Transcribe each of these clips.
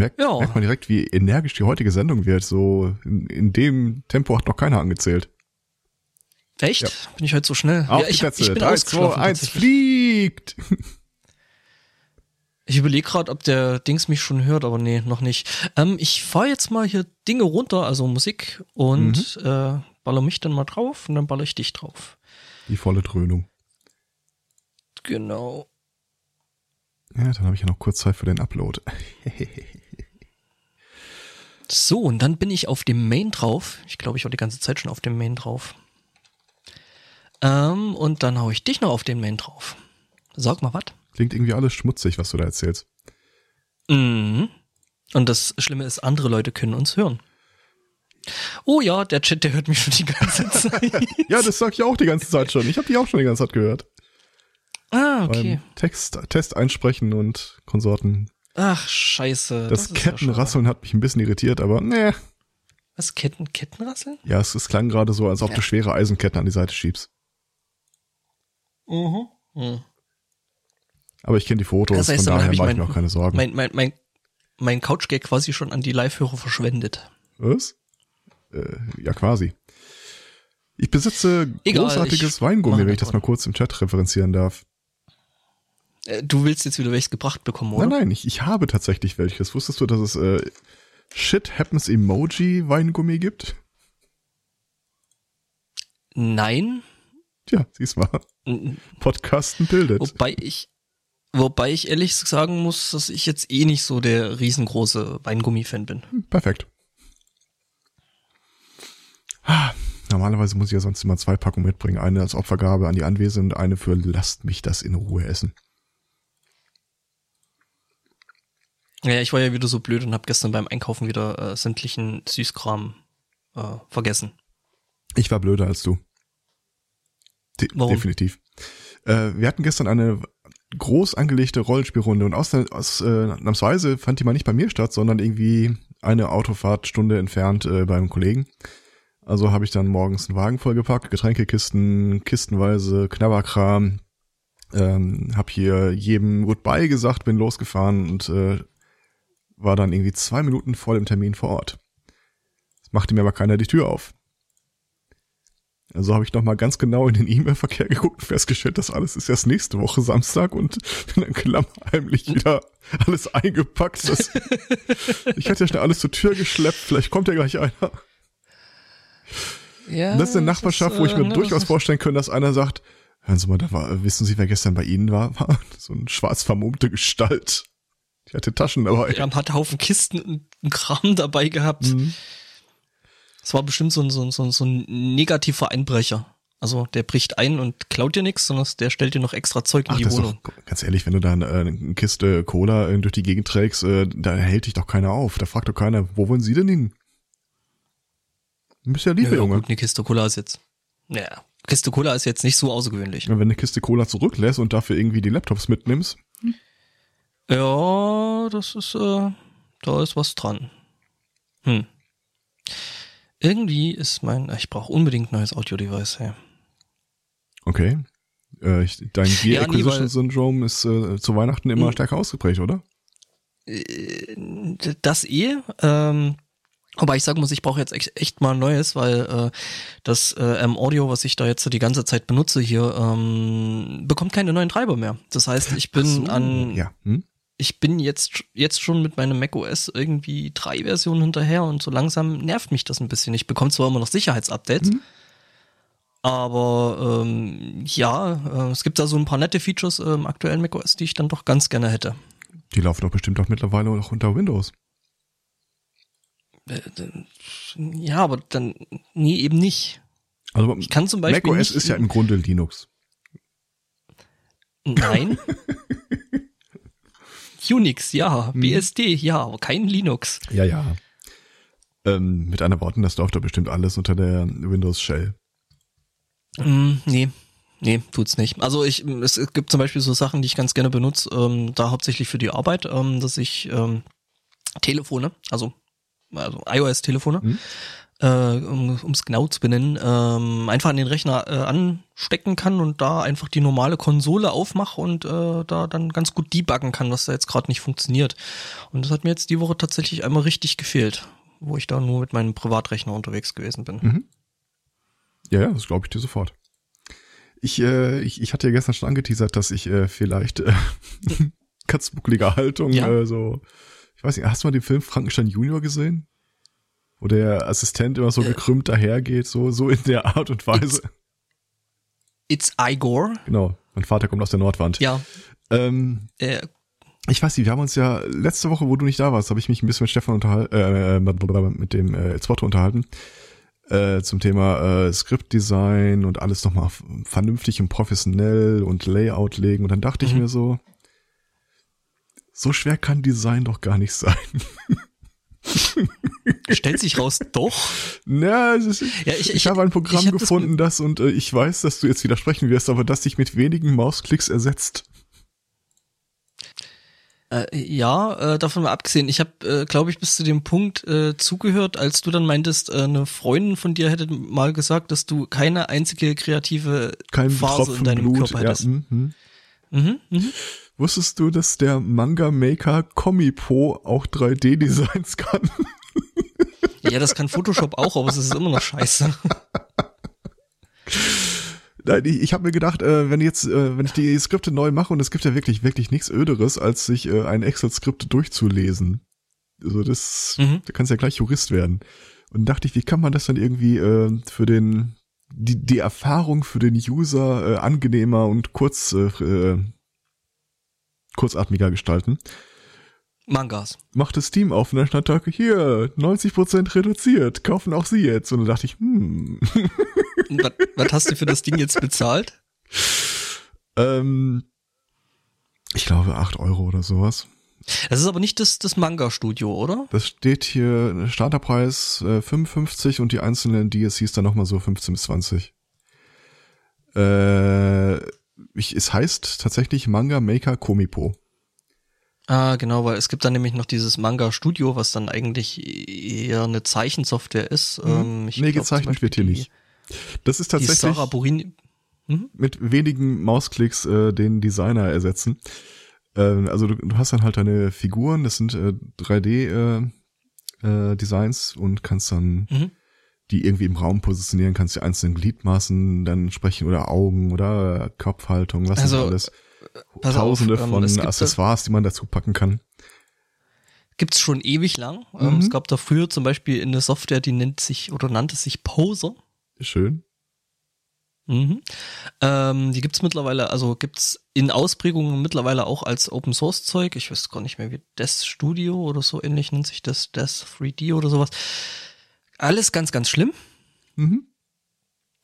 merkt, ja. merkt man direkt, wie energisch die heutige Sendung wird. So in, in dem Tempo hat noch keiner angezählt. Echt? Ja. Bin ich heute so schnell? Auf ja, ich, ich bin 3, 2, 1, fliegt! Ich überlege gerade, ob der Dings mich schon hört, aber nee, noch nicht. Ähm, ich fahre jetzt mal hier Dinge runter, also Musik, und mhm. äh, baller mich dann mal drauf und dann baller ich dich drauf. Die volle Dröhnung. Genau. Ja, dann habe ich ja noch kurz Zeit für den Upload. so, und dann bin ich auf dem Main drauf. Ich glaube, ich war die ganze Zeit schon auf dem Main drauf. Ähm, und dann hau ich dich noch auf den Main drauf. Sag mal was. Klingt irgendwie alles schmutzig, was du da erzählst. Mhm. Und das Schlimme ist, andere Leute können uns hören. Oh ja, der Chat, der hört mich schon die ganze Zeit. ja, das sag ich auch die ganze Zeit schon. Ich habe die auch schon die ganze Zeit gehört. Ah, okay. Beim Text, Test einsprechen und Konsorten. Ach, scheiße. Das, das Kettenrasseln ja hat mich ein bisschen irritiert, aber ne. Was, Ketten, Kettenrasseln? Ja, es, es klang gerade so, als ob ja. du schwere Eisenketten an die Seite schiebst. Mhm. mhm. Aber ich kenne die Fotos, das heißt, von daher mache ich mir auch keine Sorgen. Mein, mein, mein, mein Couchgag quasi schon an die Live-Hörer verschwendet. Was? Äh, ja, quasi. Ich besitze Egal, großartiges ich Weingummi, wenn ich das mal kurz im Chat referenzieren darf. Äh, du willst jetzt wieder welches gebracht bekommen, oder? Nein, nein, ich, ich habe tatsächlich welches. Wusstest du, dass es äh, Shit Happens Emoji Weingummi gibt? Nein. Tja, siehst mal. Podcasten bildet. Wobei ich, wobei ich ehrlich sagen muss, dass ich jetzt eh nicht so der riesengroße Weingummi-Fan bin. Hm, perfekt. Ah, normalerweise muss ich ja sonst immer zwei Packungen mitbringen. Eine als Opfergabe an die Anwesenden und eine für lasst mich das in Ruhe essen. Ja, ich war ja wieder so blöd und habe gestern beim Einkaufen wieder äh, sämtlichen Süßkram äh, vergessen. Ich war blöder als du. De Warum? Definitiv. Äh, wir hatten gestern eine groß angelegte Rollenspielrunde und aus, aus äh, Namsweise fand die mal nicht bei mir statt, sondern irgendwie eine Autofahrtstunde entfernt äh, beim Kollegen. Also habe ich dann morgens einen Wagen vollgepackt, Getränkekisten, kistenweise Knabberkram, ähm, hab hier jedem Goodbye gesagt, bin losgefahren und äh, war dann irgendwie zwei Minuten vor dem Termin vor Ort. Es machte mir aber keiner die Tür auf. Also habe ich nochmal ganz genau in den E-Mail-Verkehr geguckt und festgestellt, dass alles ist erst nächste Woche Samstag und bin dann klammheimlich wieder alles eingepackt. Das, ich hätte ja schnell alles zur Tür geschleppt, vielleicht kommt ja gleich einer. Ja, das ist eine Nachbarschaft, ist, wo ich mir äh, durchaus vorstellen könnte, dass einer sagt, hören Sie mal, da war, wissen Sie, wer gestern bei Ihnen war? War so eine schwarz vermummte Gestalt. Die hatte Taschen dabei. Ja, hat Haufen Kisten und Kram dabei gehabt. Mhm. Das war bestimmt so ein, so, ein, so, ein, so ein negativer Einbrecher. Also der bricht ein und klaut dir nichts, sondern der stellt dir noch extra Zeug in Ach, die Wohnung. Doch, ganz ehrlich, wenn du da eine, äh, eine Kiste Cola äh, durch die Gegend trägst, äh, da hält dich doch keiner auf. Da fragt doch keiner, wo wollen Sie denn hin? Du bist ja liebe, ja, Junge. Gut, eine Kiste Cola ist jetzt. Ja, Kiste Cola ist jetzt nicht so außergewöhnlich. wenn du eine Kiste Cola zurücklässt und dafür irgendwie die Laptops mitnimmst. Hm? Ja, das ist, äh, da ist was dran. Hm. Irgendwie ist mein, ich brauche unbedingt neues Audio-Device, hey. Okay. Äh, ich, dein Gear ja, Acquisition nee, Syndrome ist äh, zu Weihnachten immer hm. stärker ausgeprägt, oder? Äh, das eh. Ähm, Wobei ich sagen muss, ich brauche jetzt echt, echt mal ein neues, weil äh, das äh, M-Audio, was ich da jetzt die ganze Zeit benutze hier, ähm, bekommt keine neuen Treiber mehr. Das heißt, ich bin so, an ja. hm? Ich bin jetzt, jetzt schon mit meinem macOS irgendwie drei Versionen hinterher und so langsam nervt mich das ein bisschen. Ich bekomme zwar immer noch Sicherheitsupdates, mhm. aber ähm, ja, äh, es gibt da so ein paar nette Features äh, im aktuellen macOS, die ich dann doch ganz gerne hätte. Die laufen doch bestimmt auch mittlerweile auch unter Windows. Äh, ja, aber dann, nee, eben nicht. Also ich kann zum Beispiel macOS ist ja im Grunde Linux. Nein. Unix, ja. Hm. BSD, ja, aber kein Linux. Ja, ja. Ähm, mit einer Worten, das läuft doch bestimmt alles unter der Windows Shell. Mm, nee, nee, tut's nicht. Also ich, es, es, gibt zum Beispiel so Sachen, die ich ganz gerne benutze, ähm, da hauptsächlich für die Arbeit, ähm, dass ich ähm, Telefone, also, also iOS-Telefone, mhm. Äh, um es genau zu benennen, ähm, einfach an den Rechner äh, anstecken kann und da einfach die normale Konsole aufmache und äh, da dann ganz gut debuggen kann, was da jetzt gerade nicht funktioniert. Und das hat mir jetzt die Woche tatsächlich einmal richtig gefehlt, wo ich da nur mit meinem Privatrechner unterwegs gewesen bin. Mhm. Ja, ja, das glaube ich dir sofort. Ich, äh, ich, ich hatte ja gestern schon angeteasert, dass ich äh, vielleicht äh, katzbuckliger Haltung ja. äh, so, ich weiß nicht, hast du mal den Film Frankenstein Junior gesehen? Wo der Assistent immer so äh, gekrümmt dahergeht, so, so in der Art und Weise. It's, it's Igor. Genau, mein Vater kommt aus der Nordwand. Ja. Ähm, äh, ich weiß nicht, wir haben uns ja letzte Woche, wo du nicht da warst, habe ich mich ein bisschen mit Stefan unterhalten, äh, mit dem äh, Zwotto unterhalten äh, zum Thema äh, Skriptdesign und alles nochmal vernünftig und professionell und Layout legen. Und dann dachte mhm. ich mir so, so schwer kann Design doch gar nicht sein. Stellt sich raus, doch. Na, ist, ja, ich, ich, ich habe ein Programm hab gefunden, das, das und äh, ich weiß, dass du jetzt widersprechen wirst, aber das dich mit wenigen Mausklicks ersetzt. Äh, ja, äh, davon mal abgesehen, ich habe, äh, glaube ich, bis zu dem Punkt äh, zugehört, als du dann meintest, äh, eine Freundin von dir hätte mal gesagt, dass du keine einzige kreative Kein Phase Tropfen in deinem Blut, Körper hättest. Ja, mhm. Mhm, mh. Wusstest du, dass der Manga Maker Comipo auch 3D-Designs kann? ja, das kann Photoshop auch, aber es ist immer noch scheiße. Nein, ich, ich habe mir gedacht, äh, wenn jetzt, äh, wenn ich die Skripte neu mache und es gibt ja wirklich, wirklich nichts Öderes, als sich äh, ein Excel-Skript durchzulesen. Also das, mhm. da kannst ja gleich Jurist werden. Und dachte ich, wie kann man das dann irgendwie äh, für den, die, die Erfahrung für den User äh, angenehmer und kurz, äh, äh kurzatmiger gestalten? Mangas. Macht das Team auf und dann stand da, hier, 90% reduziert, kaufen auch sie jetzt. Und dann dachte ich, hm. was, was hast du für das Ding jetzt bezahlt? Ähm, ich glaube 8 Euro oder sowas. Das ist aber nicht das, das Manga-Studio, oder? Das steht hier, Starterpreis äh, 55 und die einzelnen DSCs dann nochmal so 15 bis 20. Äh, ich, es heißt tatsächlich Manga Maker Komipo. Ah, genau, weil es gibt dann nämlich noch dieses Manga Studio, was dann eigentlich eher eine Zeichensoftware ist. Mhm. Ähm, nee, glaub, gezeichnet wird hier nicht. Das ist tatsächlich Sarah Burini mhm. mit wenigen Mausklicks äh, den Designer ersetzen. Ähm, also du, du, hast dann halt deine Figuren, das sind äh, 3D äh, äh, Designs und kannst dann mhm. Die irgendwie im Raum positionieren, kannst die einzelnen Gliedmaßen dann sprechen oder Augen oder Kopfhaltung, was also, alles. Pass Tausende auf, ähm, von Accessoires, die man dazu packen kann. Gibt's schon ewig lang. Ähm, mhm. es gab da früher zum Beispiel eine Software, die nennt sich oder nannte sich Poser. Schön. Mhm. Ähm, die gibt's mittlerweile, also gibt's in Ausprägungen mittlerweile auch als Open Source Zeug. Ich weiß gar nicht mehr, wie Death Studio oder so ähnlich nennt sich das, Death 3D oder sowas. Alles ganz, ganz schlimm. Mhm.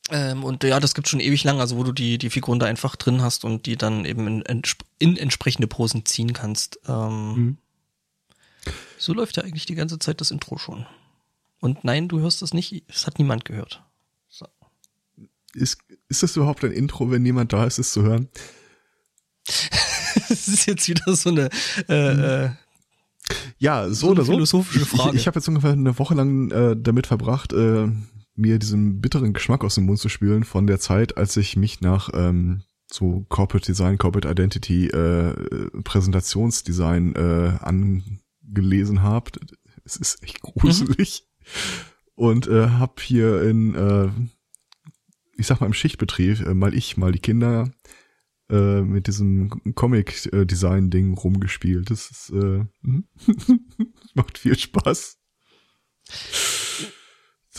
Ähm, und ja, das gibt schon ewig lang, also wo du die, die Figuren da einfach drin hast und die dann eben in, in entsprechende Posen ziehen kannst. Ähm, mhm. So läuft ja eigentlich die ganze Zeit das Intro schon. Und nein, du hörst das nicht, es hat niemand gehört. So. Ist, ist das überhaupt ein Intro, wenn niemand da ist, es zu hören? das ist jetzt wieder so eine äh, mhm. Ja, so, so oder so. Philosophische Frage. Ich, ich habe jetzt ungefähr eine Woche lang äh, damit verbracht, äh, mir diesen bitteren Geschmack aus dem Mund zu spülen von der Zeit, als ich mich nach ähm, so Corporate Design, Corporate Identity, äh, Präsentationsdesign äh, angelesen habe. Es ist echt gruselig. Mhm. Und äh, hab hier in, äh, ich sag mal im Schichtbetrieb, äh, mal ich, mal die Kinder äh, mit diesem Comic-Design-Ding rumgespielt. Das ist, äh, macht viel Spaß.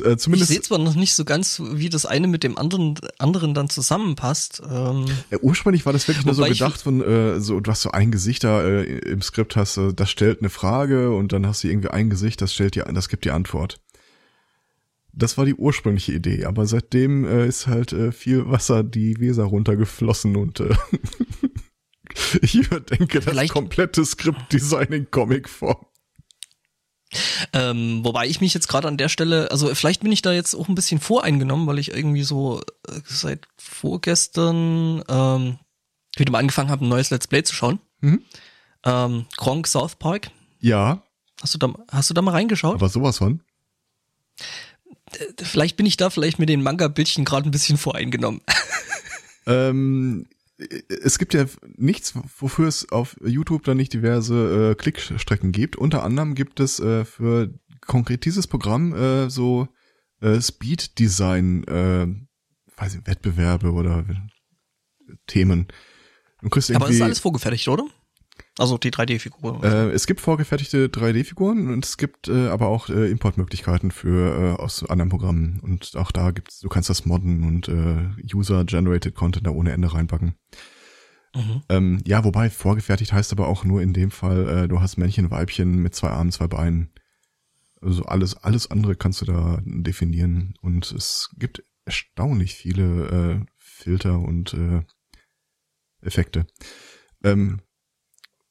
Äh, zumindest. Ich sehe zwar noch nicht so ganz, wie das eine mit dem anderen, anderen dann zusammenpasst. Ähm, ja, ursprünglich war das wirklich nur so gedacht von, äh, so, du hast so ein Gesicht da äh, im Skript hast, äh, das stellt eine Frage und dann hast du irgendwie ein Gesicht, das stellt dir, das gibt die Antwort. Das war die ursprüngliche Idee, aber seitdem äh, ist halt äh, viel Wasser die Weser runtergeflossen und äh, ich überdenke das Vielleicht komplette Skriptdesign in Comicform. Ähm, wobei ich mich jetzt gerade an der Stelle, also vielleicht bin ich da jetzt auch ein bisschen voreingenommen, weil ich irgendwie so äh, seit vorgestern ähm, wieder mal angefangen habe, ein neues Let's Play zu schauen. Mhm. Ähm, Gronk South Park. Ja. Hast du da, hast du da mal reingeschaut? Aber sowas von. Vielleicht bin ich da vielleicht mit den Manga-Bildchen gerade ein bisschen voreingenommen. ähm, es gibt ja nichts, wofür es auf YouTube dann nicht diverse äh, Klickstrecken gibt. Unter anderem gibt es äh, für konkret dieses Programm äh, so äh, Speed Design, äh, weiß ich, Wettbewerbe oder Themen. Aber ist alles vorgefertigt, oder? Also die 3D-Figuren. Äh, es gibt vorgefertigte 3D-Figuren und es gibt äh, aber auch äh, Importmöglichkeiten für äh, aus anderen Programmen. Und auch da gibt's, du kannst das modden und äh, User-Generated Content da ohne Ende reinpacken. Mhm. Ähm, ja, wobei vorgefertigt heißt aber auch nur in dem Fall, äh, du hast Männchen, Weibchen mit zwei Armen, zwei Beinen. Also alles, alles andere kannst du da definieren. Und es gibt erstaunlich viele äh, Filter und äh, Effekte. Ähm,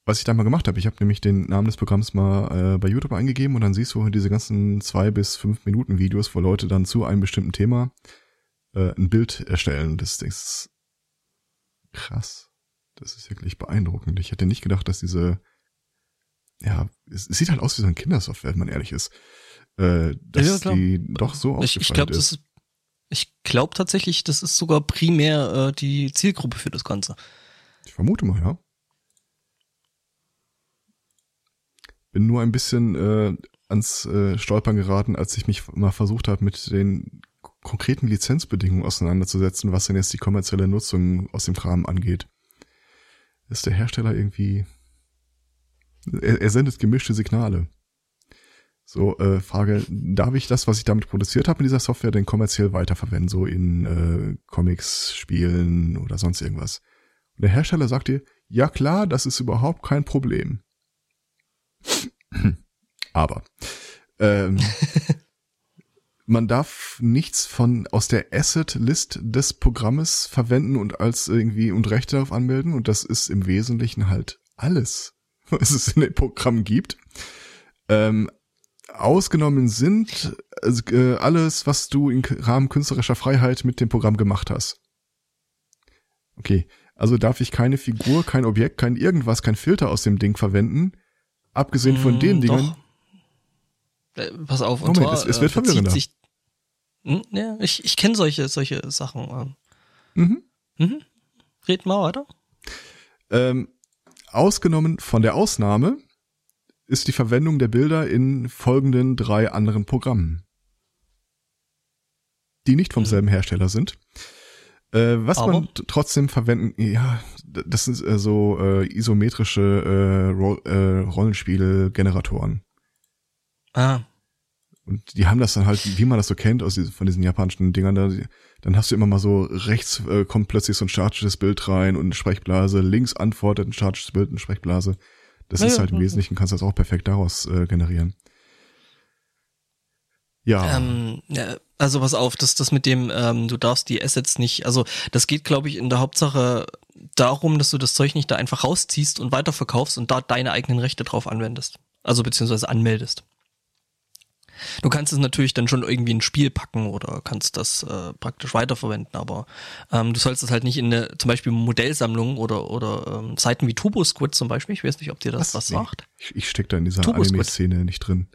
was ich da mal gemacht habe. Ich habe nämlich den Namen des Programms mal äh, bei YouTube eingegeben und dann siehst du diese ganzen zwei bis fünf Minuten Videos, wo Leute dann zu einem bestimmten Thema äh, ein Bild erstellen. Das ist krass. Das ist wirklich beeindruckend. Ich hätte nicht gedacht, dass diese, ja, es, es sieht halt aus wie so ein Kindersoftware, wenn man ehrlich ist, äh, dass ja, die doch so ausgefeilt ich, ich glaub, ist. Das. Ich glaube tatsächlich, das ist sogar primär äh, die Zielgruppe für das Ganze. Ich vermute mal, ja. Bin nur ein bisschen äh, ans äh, Stolpern geraten, als ich mich mal versucht habe, mit den konkreten Lizenzbedingungen auseinanderzusetzen, was denn jetzt die kommerzielle Nutzung aus dem Kram angeht. Ist der Hersteller irgendwie. Er, er sendet gemischte Signale. So, äh, Frage, darf ich das, was ich damit produziert habe in dieser Software, denn kommerziell weiterverwenden, so in äh, Comics, Spielen oder sonst irgendwas? Und der Hersteller sagt dir, ja klar, das ist überhaupt kein Problem. Aber ähm, man darf nichts von aus der Asset-List des Programmes verwenden und als irgendwie und Rechte darauf anmelden. Und das ist im Wesentlichen halt alles, was es in dem Programm gibt. Ähm, ausgenommen sind also, äh, alles, was du im Rahmen künstlerischer Freiheit mit dem Programm gemacht hast. Okay, also darf ich keine Figur, kein Objekt, kein irgendwas, kein Filter aus dem Ding verwenden, Abgesehen von mm, den Dingen. Äh, pass auf, und Moment, zwar, es, es wird äh, verwirrender. Sich, hm, ja, ich, ich kenne solche, solche Sachen. Mhm. Mhm. Red mal weiter. Ähm, ausgenommen von der Ausnahme ist die Verwendung der Bilder in folgenden drei anderen Programmen, die nicht vom mhm. selben Hersteller sind. Äh, was Aber? man trotzdem verwenden, ja, das sind äh, so äh, isometrische äh, Ro äh, Rollenspielgeneratoren. Ah. Und die haben das dann halt, wie man das so kennt aus diesen, von diesen japanischen Dingern da, dann hast du immer mal so rechts äh, kommt plötzlich so ein statisches Bild rein und eine Sprechblase, links antwortet ein statisches Bild, eine Sprechblase. Das ja, ist halt im Wesentlichen, kannst du das auch perfekt daraus äh, generieren. Ja. Ähm, ja. Also pass auf, dass das mit dem, ähm, du darfst die Assets nicht, also das geht, glaube ich, in der Hauptsache darum, dass du das Zeug nicht da einfach rausziehst und weiterverkaufst und da deine eigenen Rechte drauf anwendest. Also beziehungsweise anmeldest. Du kannst es natürlich dann schon irgendwie in ein Spiel packen oder kannst das äh, praktisch weiterverwenden, aber ähm, du sollst es halt nicht in eine, zum Beispiel Modellsammlung oder oder ähm, Seiten wie Turbo Squid zum Beispiel, ich weiß nicht, ob dir das was, was nee. sagt. Ich, ich steck da in dieser Anime-Szene nicht drin.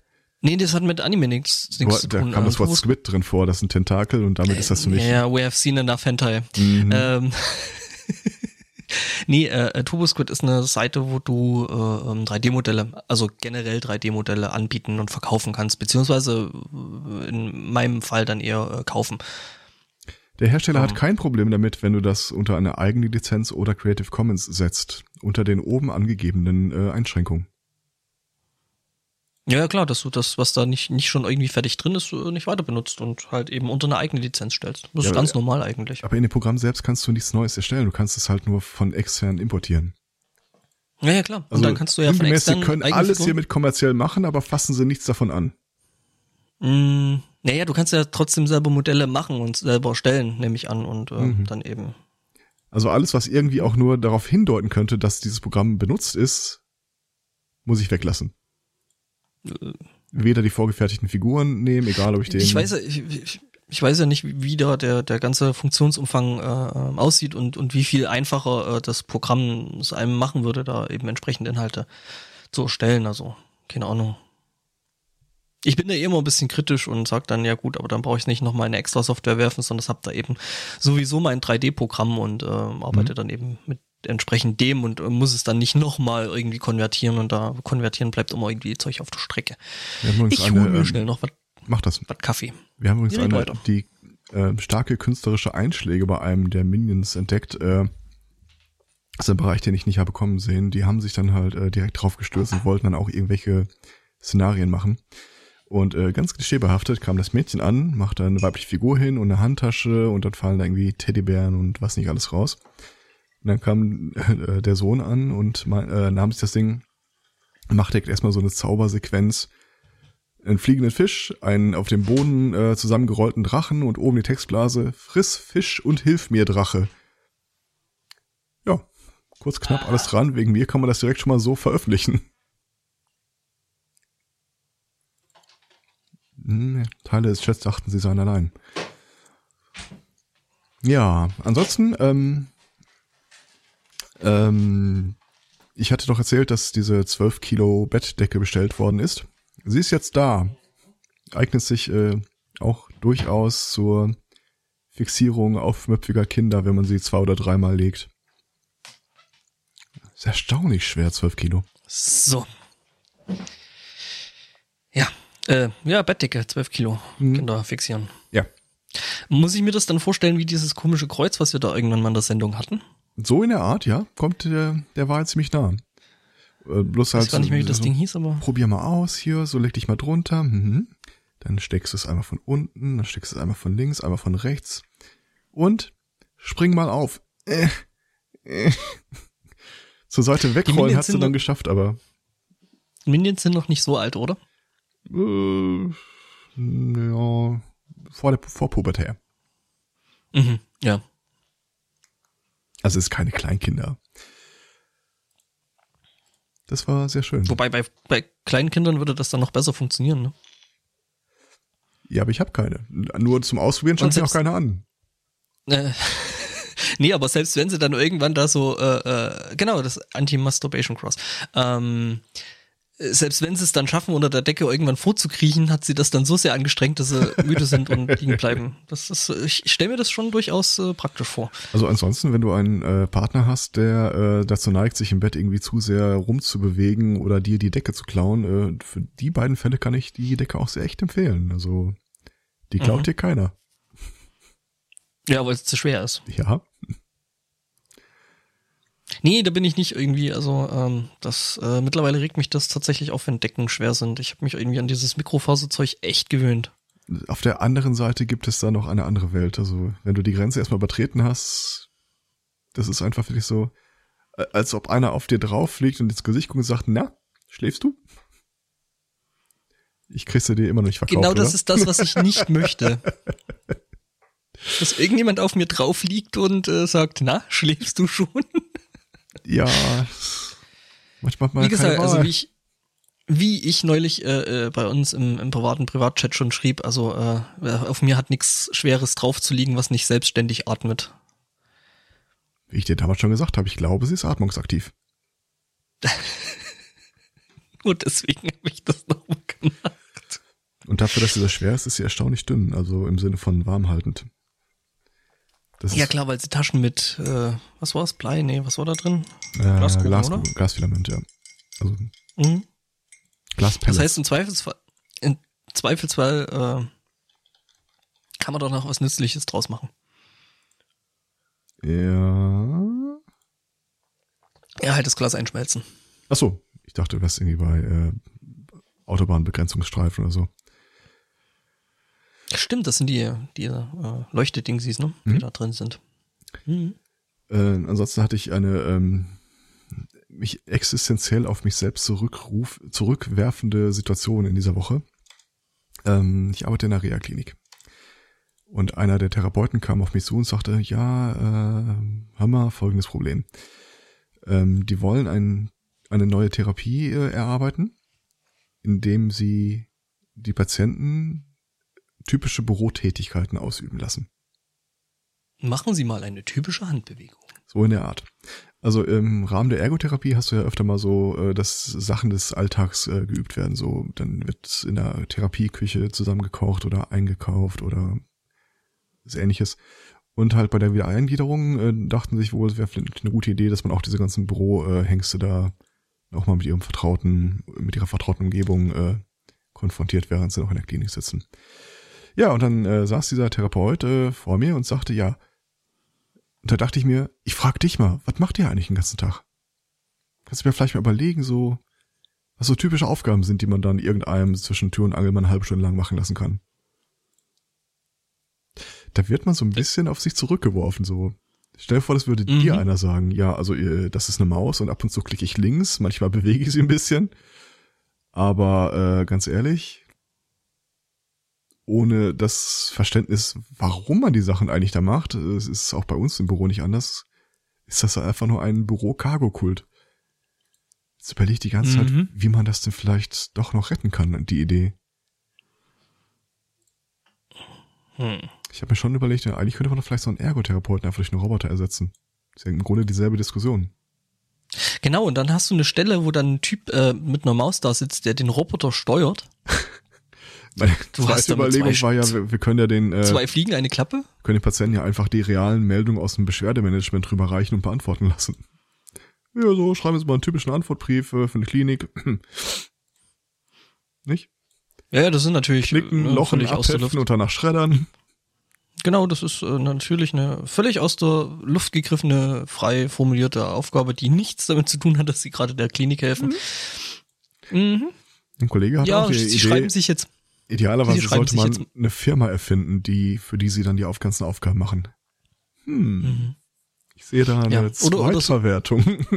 Nee, das hat mit Anime nichts, nichts zu tun. Da kam das Wort Squid drin vor, das ist ein Tentakel und damit äh, ist das für mich. Ja, we have seen enough Hentai. Mhm. Ähm, nee, äh, äh Turbo Squid ist eine Seite, wo du äh, 3D-Modelle, ähm, also generell 3D-Modelle anbieten und verkaufen kannst, beziehungsweise äh, in meinem Fall dann eher äh, kaufen. Der Hersteller um, hat ähm. kein Problem damit, wenn du das unter eine eigene Lizenz oder Creative Commons setzt, unter den oben angegebenen äh, Einschränkungen. Ja, klar, dass du das, was da nicht, nicht schon irgendwie fertig drin ist, äh, nicht weiter benutzt und halt eben unter eine eigene Lizenz stellst. Das ja, ist ganz normal eigentlich. Aber in dem Programm selbst kannst du nichts Neues erstellen. Du kannst es halt nur von extern importieren. Ja, ja, klar. Und also, dann kannst du ja von extern. Sie können alles Figuren hiermit kommerziell machen, aber fassen sie nichts davon an. Mm, naja, du kannst ja trotzdem selber Modelle machen und selber stellen, nehme ich an, und äh, mhm. dann eben. Also alles, was irgendwie auch nur darauf hindeuten könnte, dass dieses Programm benutzt ist, muss ich weglassen weder die vorgefertigten Figuren nehmen, egal ob ich den. Ich weiß, ich, ich weiß ja nicht, wie da der, der ganze Funktionsumfang äh, aussieht und, und wie viel einfacher äh, das Programm es einem machen würde, da eben entsprechend Inhalte zu erstellen. Also, keine Ahnung. Ich bin da eh immer ein bisschen kritisch und sag dann, ja gut, aber dann brauche ich nicht nochmal eine extra Software werfen, sondern das habt da eben sowieso mein 3D-Programm und äh, arbeite mhm. dann eben mit entsprechend dem und muss es dann nicht nochmal irgendwie konvertieren und da konvertieren bleibt immer irgendwie Zeug auf der Strecke. Ich hole mir ähm, schnell noch was. Mach das. Was Kaffee. Wir haben übrigens eine, die äh, starke künstlerische Einschläge bei einem der Minions entdeckt. Äh, das ist ein Bereich, den ich nicht habe kommen sehen. Die haben sich dann halt äh, direkt drauf gestürzt und wollten dann auch irgendwelche Szenarien machen. Und äh, ganz klischeebehaftet kam das Mädchen an, macht da eine weibliche Figur hin und eine Handtasche und dann fallen da irgendwie Teddybären und was nicht alles raus. Und dann kam äh, der Sohn an und äh, nahm sich das Ding, machte erstmal so eine Zaubersequenz. Einen fliegenden Fisch, einen auf dem Boden äh, zusammengerollten Drachen und oben die Textblase, friss Fisch und hilf mir, Drache. Ja, kurz knapp alles dran, wegen mir kann man das direkt schon mal so veröffentlichen. Hm, Teile des Chats dachten, sie seien allein. Ja, ansonsten, ähm, ähm, ich hatte doch erzählt, dass diese 12 Kilo Bettdecke bestellt worden ist. Sie ist jetzt da. Eignet sich äh, auch durchaus zur Fixierung auf möpfiger Kinder, wenn man sie zwei oder dreimal legt. Ist erstaunlich schwer, 12 Kilo. So. Ja, äh, ja, Bettdecke, 12 Kilo. Mhm. Kinder fixieren. Ja. Muss ich mir das dann vorstellen wie dieses komische Kreuz, was wir da irgendwann mal in der Sendung hatten? So in der Art, ja. Kommt der, der war ziemlich nah. Äh, bloß halt. Ich weiß gar nicht mehr, wie das Ding hieß, aber. Probier mal aus hier, so leg dich mal drunter. Mhm. Dann steckst du es einmal von unten, dann steckst du es einmal von links, einmal von rechts. Und spring mal auf. Äh, äh. Zur Seite wegrollen hast du dann geschafft, aber. Minions sind noch nicht so alt, oder? Äh, ja, vor der vor Pubertär. Mhm, ja. Also es ist keine Kleinkinder. Das war sehr schön. Wobei bei, bei kleinen Kindern würde das dann noch besser funktionieren, ne? Ja, aber ich habe keine. Nur zum Ausprobieren schaut sich auch keine an. Äh, nee, aber selbst wenn sie dann irgendwann da so, äh, äh, genau, das Anti-Masturbation Cross, ähm, selbst wenn sie es dann schaffen, unter der Decke irgendwann vorzukriechen, hat sie das dann so sehr angestrengt, dass sie müde sind und liegen bleiben. Das ist, ich stelle mir das schon durchaus äh, praktisch vor. Also ansonsten, wenn du einen äh, Partner hast, der äh, dazu neigt, sich im Bett irgendwie zu sehr rumzubewegen oder dir die Decke zu klauen, äh, für die beiden Fälle kann ich die Decke auch sehr echt empfehlen. Also die klaut mhm. dir keiner. Ja, weil es zu schwer ist. Ja. Nee, da bin ich nicht irgendwie, also ähm, das äh, mittlerweile regt mich das tatsächlich auf, wenn Decken schwer sind. Ich habe mich irgendwie an dieses Mikrofaserzeug echt gewöhnt. Auf der anderen Seite gibt es da noch eine andere Welt. Also, wenn du die Grenze erstmal übertreten hast, das ist einfach für dich so, äh, als ob einer auf dir drauf liegt und ins Gesicht guckt und sagt, na, schläfst du? Ich krieg's dir immer noch nicht verkauft, Genau das oder? ist das, was ich nicht möchte. Dass irgendjemand auf mir drauf liegt und äh, sagt, na, schläfst du schon? Ja, manchmal mal Wie gesagt, also wie ich, wie ich neulich äh, äh, bei uns im, im privaten Privatchat schon schrieb, also äh, auf mir hat nichts Schweres drauf zu liegen, was nicht selbstständig atmet. Wie ich dir damals schon gesagt habe, ich glaube, sie ist atmungsaktiv. Nur deswegen habe ich das nochmal gemacht. Und dafür, dass sie so schwer ist, ist sie erstaunlich dünn, also im Sinne von warmhaltend. Das ja klar, weil sie Taschen mit, äh, was war es, Blei? Nee, was war da drin? Äh, Glaskuchen, Glas, oder? Glasfilament, ja. Also mhm. Glaspellets. Das heißt, im Zweifelsfall, im Zweifelsfall äh, kann man doch noch was Nützliches draus machen. Ja. Ja, halt das Glas einschmelzen. Ach so, ich dachte, du wärst irgendwie bei äh, Autobahnbegrenzungsstreifen oder so. Stimmt, das sind die, die äh, Leuchtedingsies, ne? Die mhm. da drin sind. Mhm. Äh, ansonsten hatte ich eine ähm, mich existenziell auf mich selbst zurückruf, zurückwerfende Situation in dieser Woche. Ähm, ich arbeite in einer Reha-Klinik. Und einer der Therapeuten kam auf mich zu und sagte, ja, äh, Hammer, folgendes Problem. Ähm, die wollen ein, eine neue Therapie äh, erarbeiten, indem sie die Patienten typische Bürotätigkeiten ausüben lassen. Machen Sie mal eine typische Handbewegung. So in der Art. Also im Rahmen der Ergotherapie hast du ja öfter mal so, äh, dass Sachen des Alltags äh, geübt werden. So, dann wird in der Therapieküche zusammengekocht oder eingekauft oder ähnliches. Und halt bei der Wiedereingliederung äh, dachten sich wohl, es wäre vielleicht eine gute Idee, dass man auch diese ganzen Bürohengste da auch mal mit ihrem vertrauten, mit ihrer vertrauten Umgebung äh, konfrontiert, während sie noch in der Klinik sitzen. Ja, und dann äh, saß dieser Therapeut äh, vor mir und sagte, ja, und da dachte ich mir, ich frag dich mal, was macht ihr eigentlich den ganzen Tag? Kannst du mir vielleicht mal überlegen, so, was so typische Aufgaben sind, die man dann irgendeinem zwischen Tür und Angel mal eine halbe Stunde lang machen lassen kann. Da wird man so ein bisschen auf sich zurückgeworfen, so. Stell dir vor, das würde mhm. dir einer sagen, ja, also das ist eine Maus und ab und zu klicke ich links, manchmal bewege ich sie ein bisschen. Aber äh, ganz ehrlich, ohne das Verständnis, warum man die Sachen eigentlich da macht, es ist auch bei uns im Büro nicht anders, ist das einfach nur ein Büro-Cargo-Kult. Jetzt überlege ich die ganze mhm. Zeit, wie man das denn vielleicht doch noch retten kann, die Idee. Hm. Ich habe mir schon überlegt, ja, eigentlich könnte man doch vielleicht so einen Ergotherapeuten einfach durch einen Roboter ersetzen. Das ist ja im Grunde dieselbe Diskussion. Genau, und dann hast du eine Stelle, wo dann ein Typ äh, mit einer Maus da sitzt, der den Roboter steuert. Meine du zweite Überlegung war ja, wir, können ja den äh, zwei Fliegen eine Klappe, können den Patienten ja einfach die realen Meldungen aus dem Beschwerdemanagement drüber reichen und beantworten lassen. Ja, so schreiben Sie mal einen typischen Antwortbrief äh, für eine Klinik. Nicht? Ja, das sind natürlich Klicken, ne, Lochen, abheften und danach schreddern. Genau, das ist äh, natürlich eine völlig aus der Luft gegriffene, frei formulierte Aufgabe, die nichts damit zu tun hat, dass sie gerade der Klinik helfen. Mhm. Mhm. Ein Kollege hat ja, auch die sie Idee, schreiben sich jetzt Idealerweise sollte man eine Firma erfinden, die für die sie dann die ganzen Aufgaben machen. Hm. Mhm. Ich sehe da eine ja. Zweitverwertung.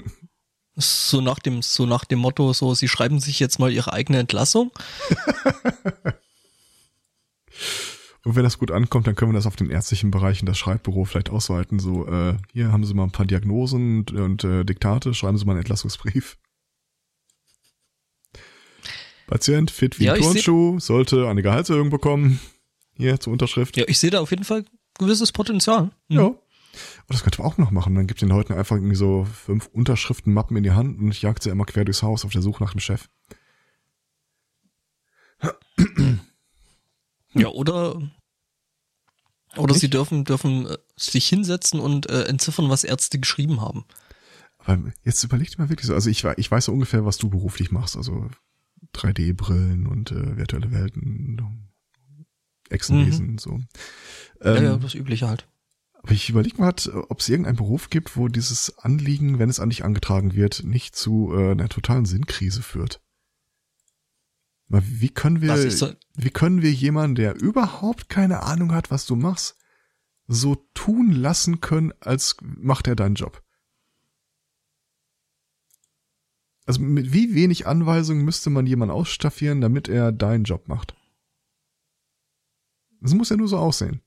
So nach dem, so nach dem Motto, so, sie schreiben sich jetzt mal ihre eigene Entlassung. Und wenn das gut ankommt, dann können wir das auf den ärztlichen Bereich in das Schreibbüro vielleicht ausweiten. So, äh, hier haben Sie mal ein paar Diagnosen und, und äh, Diktate, schreiben Sie mal einen Entlassungsbrief. Patient fit wie ja, ein Turnschuh, sollte eine Gehaltserhöhung bekommen. Hier zur Unterschrift. Ja, ich sehe da auf jeden Fall gewisses Potenzial. Mhm. Ja. Und das könnte man auch noch machen. Dann gibt den Leuten einfach irgendwie so fünf Unterschriftenmappen in die Hand und ich jagt sie immer quer durchs Haus auf der Suche nach dem Chef. Ja, oder oder Nicht? sie dürfen dürfen äh, sich hinsetzen und äh, entziffern, was Ärzte geschrieben haben. Aber jetzt überleg dir mal wirklich so, also ich, ich weiß so ungefähr, was du beruflich machst. Also 3D-Brillen und äh, virtuelle Welten, Echsenwesen, mhm. so. Ähm, ja, ja, ähm, das Übliche halt. Aber ich überlege mal, ob es irgendeinen Beruf gibt, wo dieses Anliegen, wenn es an dich angetragen wird, nicht zu äh, einer totalen Sinnkrise führt. Weil wie können wir, so wie können wir jemanden, der überhaupt keine Ahnung hat, was du machst, so tun lassen können, als macht er deinen Job? Also mit wie wenig Anweisungen müsste man jemanden ausstaffieren, damit er deinen Job macht? Das muss ja nur so aussehen.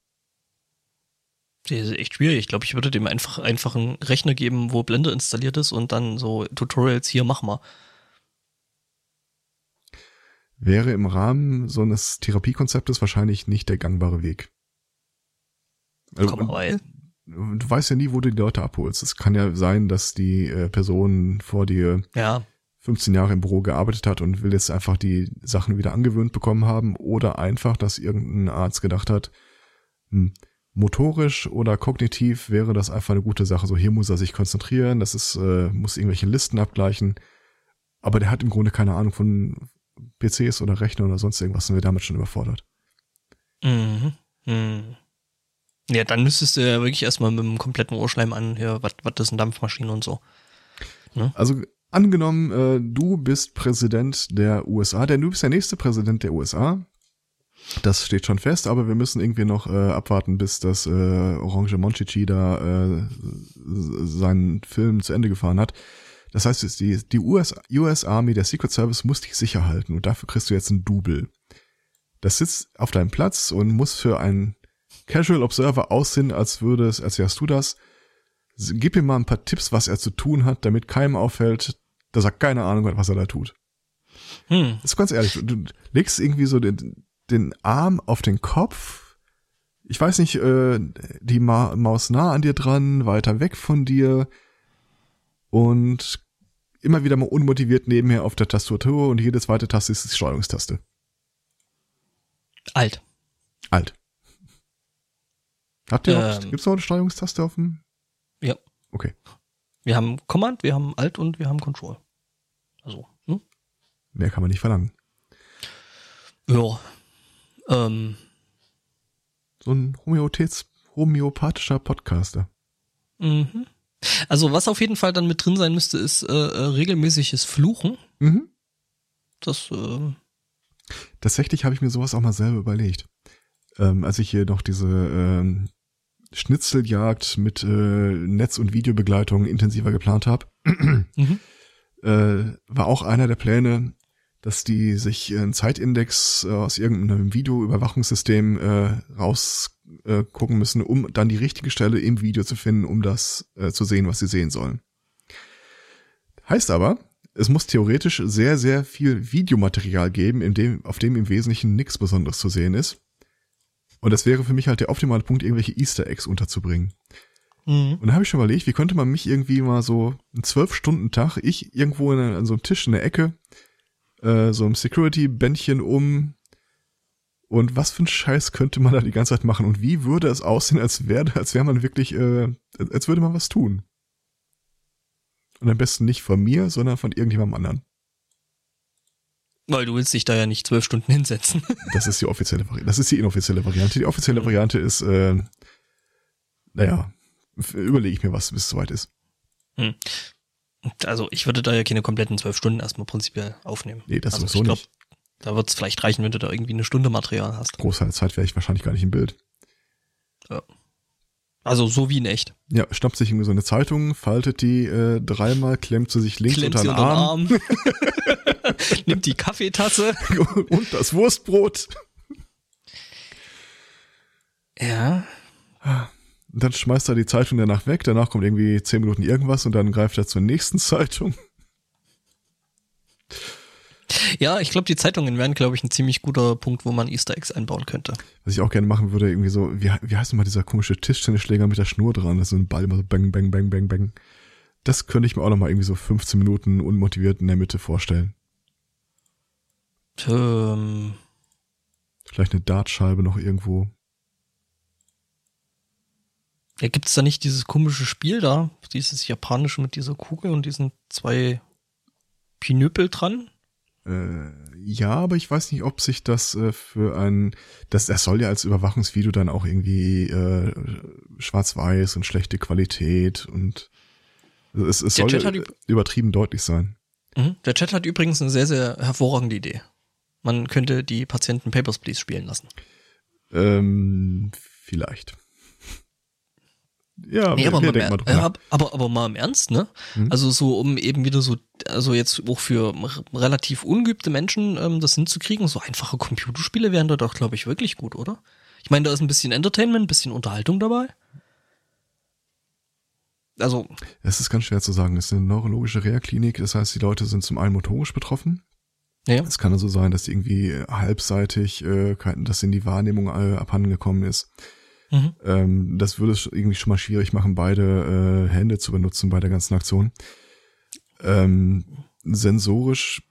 Das ist echt schwierig. Ich glaube, ich würde dem einfach, einfach einen Rechner geben, wo Blender installiert ist und dann so Tutorials hier, mach mal. Wäre im Rahmen so eines Therapiekonzeptes wahrscheinlich nicht der gangbare Weg. Also, Komm, weil. Du weißt ja nie, wo du die Leute abholst. Es kann ja sein, dass die äh, Person vor dir ja. 15 Jahre im Büro gearbeitet hat und will jetzt einfach die Sachen wieder angewöhnt bekommen haben oder einfach, dass irgendein Arzt gedacht hat, hm, motorisch oder kognitiv wäre das einfach eine gute Sache. So hier muss er sich konzentrieren, das ist äh, muss irgendwelche Listen abgleichen, aber der hat im Grunde keine Ahnung von PCs oder Rechner oder sonst irgendwas und wir damit schon überfordert. Mhm. mhm. Ja, dann müsstest du ja wirklich erstmal mit einem kompletten Ohrschleim anhören, was was ist eine Dampfmaschine und so. Ne? Also angenommen, äh, du bist Präsident der USA, denn du bist der nächste Präsident der USA. Das steht schon fest, aber wir müssen irgendwie noch äh, abwarten, bis das äh, Orange Monchichi da äh, seinen Film zu Ende gefahren hat. Das heißt, die, die US, US Army, der Secret Service muss dich sicher halten und dafür kriegst du jetzt ein Double. Das sitzt auf deinem Platz und muss für einen Casual Observer aussehen, als würde es, als wärst du das. Gib ihm mal ein paar Tipps, was er zu tun hat, damit keinem auffällt, dass er keine Ahnung hat, was er da tut. Hm. Das ist ganz ehrlich, du legst irgendwie so den, den Arm auf den Kopf, ich weiß nicht, äh, die Ma Maus nah an dir dran, weiter weg von dir. und immer wieder mal unmotiviert nebenher auf der Tastatur und jede zweite Taste ist die Steuerungstaste. Alt. Alt. Habt ihr noch, Ähm. gibt's noch eine Steuerungstaste auf dem? Ja. Okay. Wir haben Command, wir haben Alt und wir haben Control. Also, hm? Mehr kann man nicht verlangen. Ja. Ähm, So ein Homöopaths, homöopathischer Podcaster. mhm. Also, was auf jeden Fall dann mit drin sein müsste, ist äh, äh, regelmäßiges Fluchen. Mhm. Das, ähm, Tatsächlich habe ich mir sowas auch mal selber überlegt. Ähm, als ich hier noch diese ähm, Schnitzeljagd mit äh, Netz- und Videobegleitung intensiver geplant habe, mhm. äh, war auch einer der Pläne, dass die sich einen Zeitindex äh, aus irgendeinem Videoüberwachungssystem äh, rausgucken äh, müssen, um dann die richtige Stelle im Video zu finden, um das äh, zu sehen, was sie sehen sollen. Heißt aber, es muss theoretisch sehr, sehr viel Videomaterial geben, in dem, auf dem im Wesentlichen nichts Besonderes zu sehen ist. Und das wäre für mich halt der optimale Punkt, irgendwelche Easter Eggs unterzubringen. Mhm. Und da habe ich schon überlegt, wie könnte man mich irgendwie mal so einen Zwölf-Stunden-Tag, ich irgendwo in, an so einem Tisch in der Ecke, äh, so ein Security-Bändchen um und was für ein Scheiß könnte man da die ganze Zeit machen und wie würde es aussehen, als wäre als wäre man wirklich, äh, als würde man was tun. Und am besten nicht von mir, sondern von irgendjemandem anderen. Weil du willst dich da ja nicht zwölf Stunden hinsetzen. Das ist die offizielle Variante. Das ist die inoffizielle Variante. Die offizielle Variante ist, äh, naja, überlege ich mir was, bis es soweit ist. Also ich würde da ja keine kompletten zwölf Stunden erstmal prinzipiell aufnehmen. Nee, das also sowieso ich glaub, nicht. Da wird es vielleicht reichen, wenn du da irgendwie eine Stunde Material hast. Großteil der Zeit wäre ich wahrscheinlich gar nicht im Bild. Also so wie in echt. Ja, schnappt sich irgendwie so eine Zeitung, faltet die äh, dreimal, klemmt sie sich links Klemmt unter den Arm, Arm. Nimmt die Kaffeetasse. und das Wurstbrot. Ja. Dann schmeißt er die Zeitung danach weg, danach kommt irgendwie zehn Minuten irgendwas und dann greift er zur nächsten Zeitung. Ja, ich glaube, die Zeitungen wären, glaube ich, ein ziemlich guter Punkt, wo man Easter Eggs einbauen könnte. Was ich auch gerne machen würde, irgendwie so, wie, wie heißt denn mal dieser komische Tischtennisschläger mit der Schnur dran? Das ist so ein Ball immer so bang, bang, bang, bang, bang. Das könnte ich mir auch noch mal irgendwie so 15 Minuten unmotiviert in der Mitte vorstellen. Ähm, Vielleicht eine Dartscheibe noch irgendwo. ja, gibt's da nicht dieses komische Spiel da? Dieses japanische mit dieser Kugel und diesen zwei Pinöpel dran? Äh, ja, aber ich weiß nicht, ob sich das äh, für ein, das, das soll ja als Überwachungsvideo dann auch irgendwie äh, schwarz-weiß und schlechte Qualität und es, es Der soll ja übertrieben deutlich sein. Mhm. Der Chat hat übrigens eine sehr, sehr hervorragende Idee. Man könnte die Patienten Papers, Please spielen lassen. Ähm, vielleicht. Ja, Nee, aber, mal, nach. aber, aber, aber mal im Ernst, ne? Hm? Also so, um eben wieder so, also jetzt auch für relativ ungeübte Menschen ähm, das hinzukriegen, so einfache Computerspiele wären da doch, glaube ich, wirklich gut, oder? Ich meine, da ist ein bisschen Entertainment, ein bisschen Unterhaltung dabei. Also, Es ist ganz schwer zu sagen. Es ist eine neurologische Reha-Klinik, das heißt, die Leute sind zum einen motorisch betroffen. ja. Es kann also sein, dass irgendwie halbseitig, äh, dass ihnen die Wahrnehmung äh, abhanden gekommen ist. Mhm. Ähm, das würde es irgendwie schon mal schwierig machen, beide äh, Hände zu benutzen bei der ganzen Aktion. Ähm, sensorisch,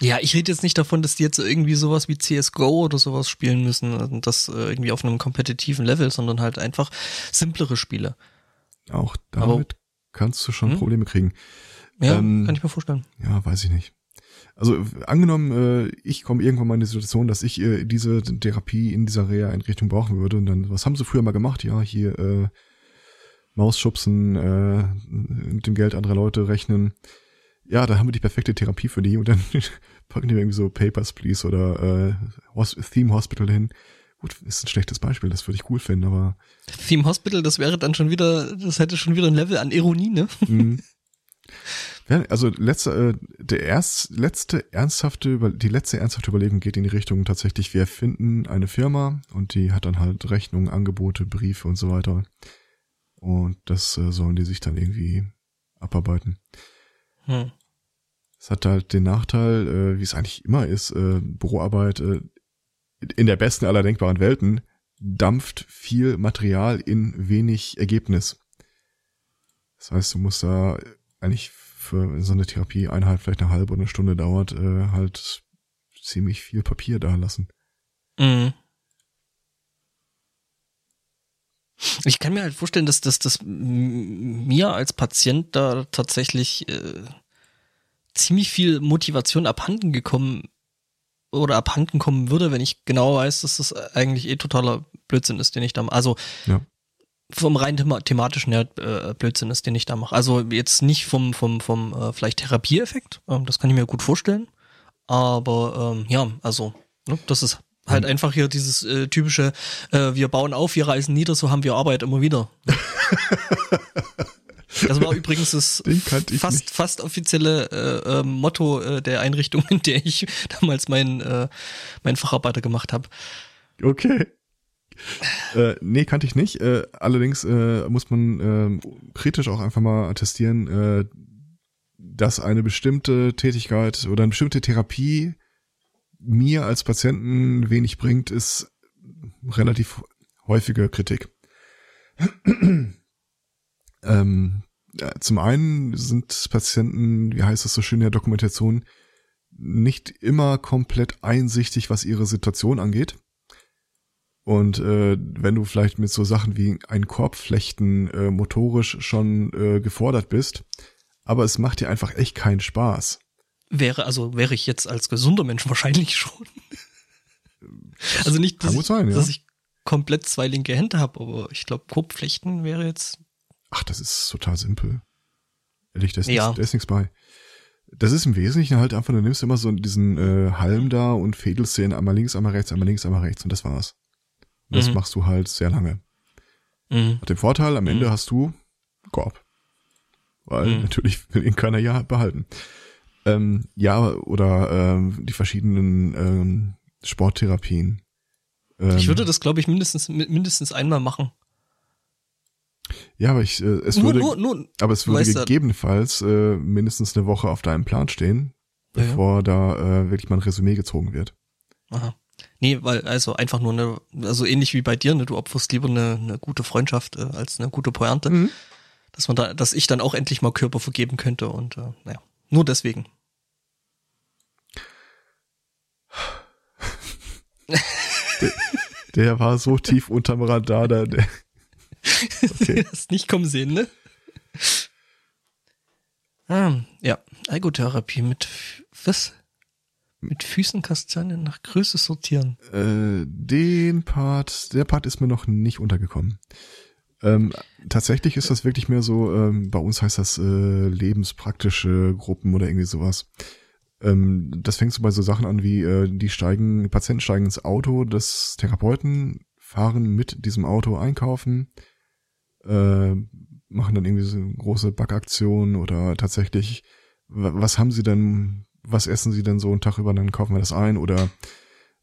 Ja, ich rede jetzt nicht davon, dass die jetzt irgendwie sowas wie CSGO oder sowas spielen müssen und das äh, irgendwie auf einem kompetitiven Level, sondern halt einfach simplere Spiele. auch Aber- damit kannst du schon Hm? Probleme kriegen. Ja, Ähm, kann ich mir vorstellen. Ja, weiß ich nicht. Also angenommen, äh, ich komme irgendwann mal in die Situation, dass ich äh, diese Therapie in dieser Reha-Einrichtung brauchen würde. Und dann, was haben sie früher mal gemacht? Ja, hier äh, Mausschubsen, äh, mit dem Geld anderer Leute rechnen. Ja, da haben wir die perfekte Therapie für die. Und dann packen die irgendwie so Papers, Please oder äh, Theme Hospital hin. Gut, ist ein schlechtes Beispiel, das würde ich cool finden, aber Theme Hospital, das wäre dann schon wieder, das hätte schon wieder ein Level an Ironie, ne? Also letzte, äh, der erst, letzte ernsthafte, die letzte ernsthafte Überlegung geht in die Richtung tatsächlich, wir finden eine Firma und die hat dann halt Rechnungen, Angebote, Briefe und so weiter. Und das äh, sollen die sich dann irgendwie abarbeiten. Hm. Es hat halt den Nachteil, äh, wie es eigentlich immer ist, Büroarbeit in der besten aller denkbaren Welten dampft viel Material in wenig Ergebnis. Das heißt, du musst da eigentlich für so eine Therapieeinheit vielleicht eine halbe oder eine Stunde dauert, äh, halt ziemlich viel Papier da lassen. Mhm. Ich kann mir halt vorstellen, dass das dass mir als Patient da tatsächlich äh, ziemlich viel Motivation abhanden gekommen oder abhanden kommen würde, wenn ich genau weiß, dass das eigentlich eh totaler Blödsinn ist, den ich da. Also ja. Vom rein thema thematischen her äh, Blödsinn ist, den ich da mache. Also jetzt nicht vom vom vom äh, vielleicht Therapieeffekt, ähm, das kann ich mir gut vorstellen, aber ähm, ja, also ne, das ist Halt mhm. einfach hier dieses äh, typische, äh, wir bauen auf, wir reißen nieder, so haben wir Arbeit immer wieder. das war übrigens das fast, fast offizielle äh, äh, Motto äh, der Einrichtung, in der ich damals meinen äh, mein Facharbeiter gemacht habe. Okay. Äh, nee, kannte ich nicht. Äh, allerdings äh, muss man äh, kritisch auch einfach mal attestieren, äh, dass eine bestimmte Tätigkeit oder eine bestimmte Therapie mir als Patienten wenig bringt, ist relativ häufige Kritik. ähm, zum einen sind Patienten, wie heißt das so schön in der Dokumentation, nicht immer komplett einsichtig, was ihre Situation angeht. Und äh, wenn du vielleicht mit so Sachen wie ein Korbflechten äh, motorisch schon äh, gefordert bist, aber es macht dir einfach echt keinen Spaß. Wäre, also wäre ich jetzt als gesunder Mensch wahrscheinlich schon. also nicht, dass, ich, sein, ja. dass ich komplett zwei linke Hände habe, aber ich glaube, Kopfflechten wäre jetzt. Ach, das ist total simpel. Ehrlich, da ist, ja. nichts, da ist nichts bei. Das ist im Wesentlichen halt einfach, du nimmst immer so diesen äh, Halm da und fädelst den einmal links, einmal rechts, einmal links, einmal rechts und das war's. Und das mhm. machst du halt sehr lange. Mhm. Hat den Vorteil, am Ende mhm. hast du Korb. Weil mhm. natürlich will ihn keiner ja behalten. Ähm, ja, oder ähm, die verschiedenen ähm, Sporttherapien. Ähm, ich würde das, glaube ich, mindestens mindestens einmal machen. Ja, aber ich, äh, es nur, würde, nur, nur, aber es würde gegebenenfalls äh, mindestens eine Woche auf deinem Plan stehen, bevor ja, ja. da äh, wirklich mal ein Resümee gezogen wird. Aha. Nee, weil, also einfach nur eine, also ähnlich wie bei dir, ne, du opferst lieber eine, eine gute Freundschaft äh, als eine gute Pointe. Mhm. Dass man da, dass ich dann auch endlich mal Körper vergeben könnte und äh, naja, nur deswegen. der, der, war so tief unterm Radar, da. Der, okay. Hast nicht kommen sehen, ne? Ah, ja, Ergotherapie mit was? Mit Füßen Kastanien nach Größe sortieren. Äh, den Part, der Part ist mir noch nicht untergekommen. Ähm, tatsächlich ist das wirklich mehr so, ähm, bei uns heißt das äh, lebenspraktische Gruppen oder irgendwie sowas. Ähm, das fängt so bei so Sachen an wie, äh, die steigen, Patienten steigen ins Auto des Therapeuten, fahren mit diesem Auto einkaufen, äh, machen dann irgendwie so große Backaktionen oder tatsächlich, was haben sie denn, was essen sie denn so einen Tag über, dann kaufen wir das ein oder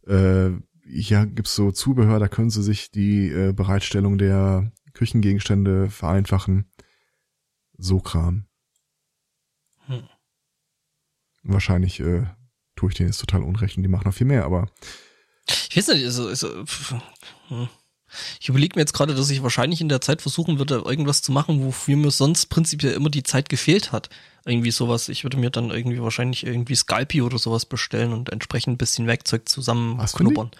äh, ja, gibt's so Zubehör, da können sie sich die äh, Bereitstellung der Küchengegenstände vereinfachen. So Kram. Hm. Wahrscheinlich äh, tue ich denen jetzt total unrecht und die machen noch viel mehr, aber. Ich weiß nicht, also, also hm. Ich überlege mir jetzt gerade, dass ich wahrscheinlich in der Zeit versuchen würde, irgendwas zu machen, wofür mir sonst prinzipiell immer die Zeit gefehlt hat. Irgendwie sowas. Ich würde mir dann irgendwie wahrscheinlich irgendwie Scalpi oder sowas bestellen und entsprechend ein bisschen Werkzeug zusammen knuppern.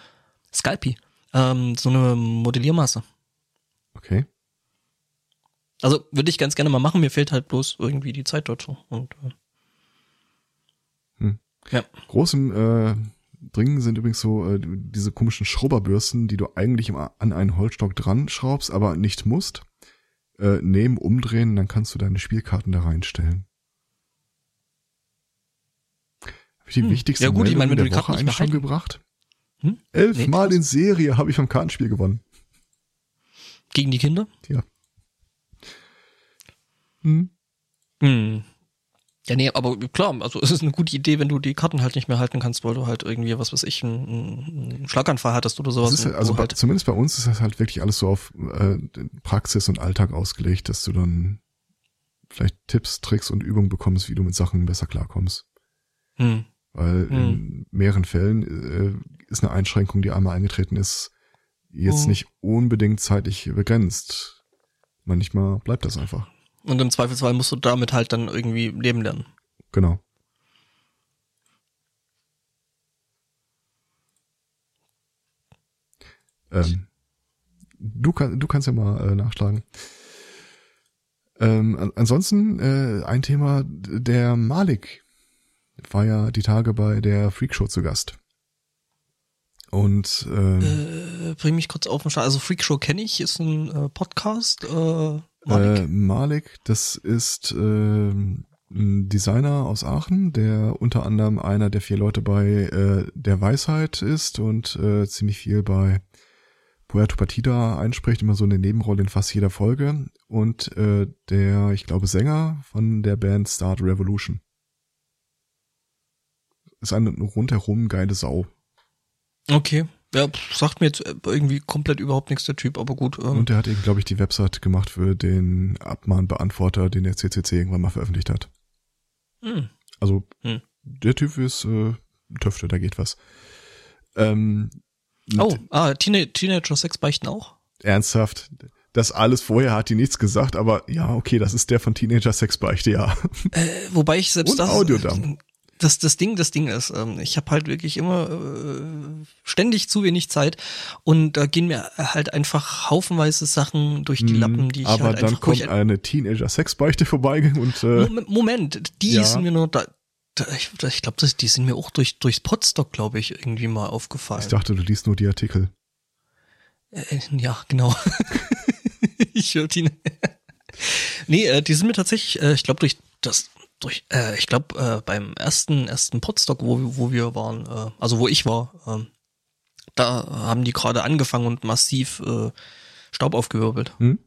Scalpi. Ähm, so eine Modelliermasse. Okay. Also würde ich ganz gerne mal machen, mir fehlt halt bloß irgendwie die Zeit dazu. Und äh, ja. Großem äh, Dringen sind übrigens so äh, diese komischen Schrubberbürsten, die du eigentlich immer an einen Holzstock dran schraubst, aber nicht musst. Äh, nehmen, umdrehen, dann kannst du deine Spielkarten da reinstellen. Habe ich die hm. wichtigste ja, gut, ich meine, wenn der du die Woche eigentlich schon gebracht? Hm? Elfmal nee, in Serie habe ich am Kartenspiel gewonnen. Gegen die Kinder? Ja. Hm. Hm. Ja, nee, aber klar, also es ist eine gute Idee, wenn du die Karten halt nicht mehr halten kannst, weil du halt irgendwie, was weiß ich, einen, einen Schlaganfall hattest oder sowas. Halt, also halt zumindest bei uns ist das halt wirklich alles so auf äh, Praxis und Alltag ausgelegt, dass du dann vielleicht Tipps, Tricks und Übungen bekommst, wie du mit Sachen besser klarkommst. Hm. Weil hm. in mehreren Fällen äh, ist eine Einschränkung, die einmal eingetreten ist, jetzt oh. nicht unbedingt zeitlich begrenzt. Manchmal bleibt das einfach. Und im Zweifelsfall musst du damit halt dann irgendwie leben lernen. Genau. Ähm, du, kann, du kannst ja mal äh, nachschlagen. Ähm, ansonsten äh, ein Thema, der Malik war ja die Tage bei der Freakshow zu Gast. Und ähm, äh, bring mich kurz auf den Start. Also Freakshow kenne ich, ist ein äh, Podcast. Äh, Malik. Äh, Malik, das ist äh, ein Designer aus Aachen, der unter anderem einer der vier Leute bei äh, der Weisheit ist und äh, ziemlich viel bei Puerto Partida einspricht, immer so eine Nebenrolle in fast jeder Folge. Und äh, der, ich glaube, Sänger von der Band Start Revolution. Ist eine rundherum geile Sau. Okay. Ja, sagt mir jetzt irgendwie komplett überhaupt nichts der Typ, aber gut. Ähm. Und der hat eben, glaube ich, die Website gemacht für den Abmahnbeantworter, den der CCC irgendwann mal veröffentlicht hat. Hm. Also, hm. der Typ ist äh, Töfte, da geht was. Ähm, oh, ah, Teen Teenager Sex beichten auch? Ernsthaft? Das alles vorher hat die nichts gesagt, aber ja, okay, das ist der von Teenager Sex beichte, ja. Äh, wobei ich selbst Und das Audiodump das, das Ding, das Ding ist, ähm, ich habe halt wirklich immer äh, ständig zu wenig Zeit und da gehen mir halt einfach haufenweise Sachen durch die mhm, Lappen, die ich aber halt dann kommt eine Teenager-Sexbeichte vorbei und äh, Moment, die ja. sind mir nur da, da ich, ich glaube, die sind mir auch durch durchs Podstock, glaube ich, irgendwie mal aufgefallen. Ich dachte, du liest nur die Artikel. Äh, ja, genau. ich höre die. nee, äh, die sind mir tatsächlich, äh, ich glaube, durch das durch, äh, ich glaube, äh, beim ersten, ersten Podstock, wo, wo wir waren, äh, also wo ich war, äh, da haben die gerade angefangen und massiv äh, Staub aufgewirbelt. Hm?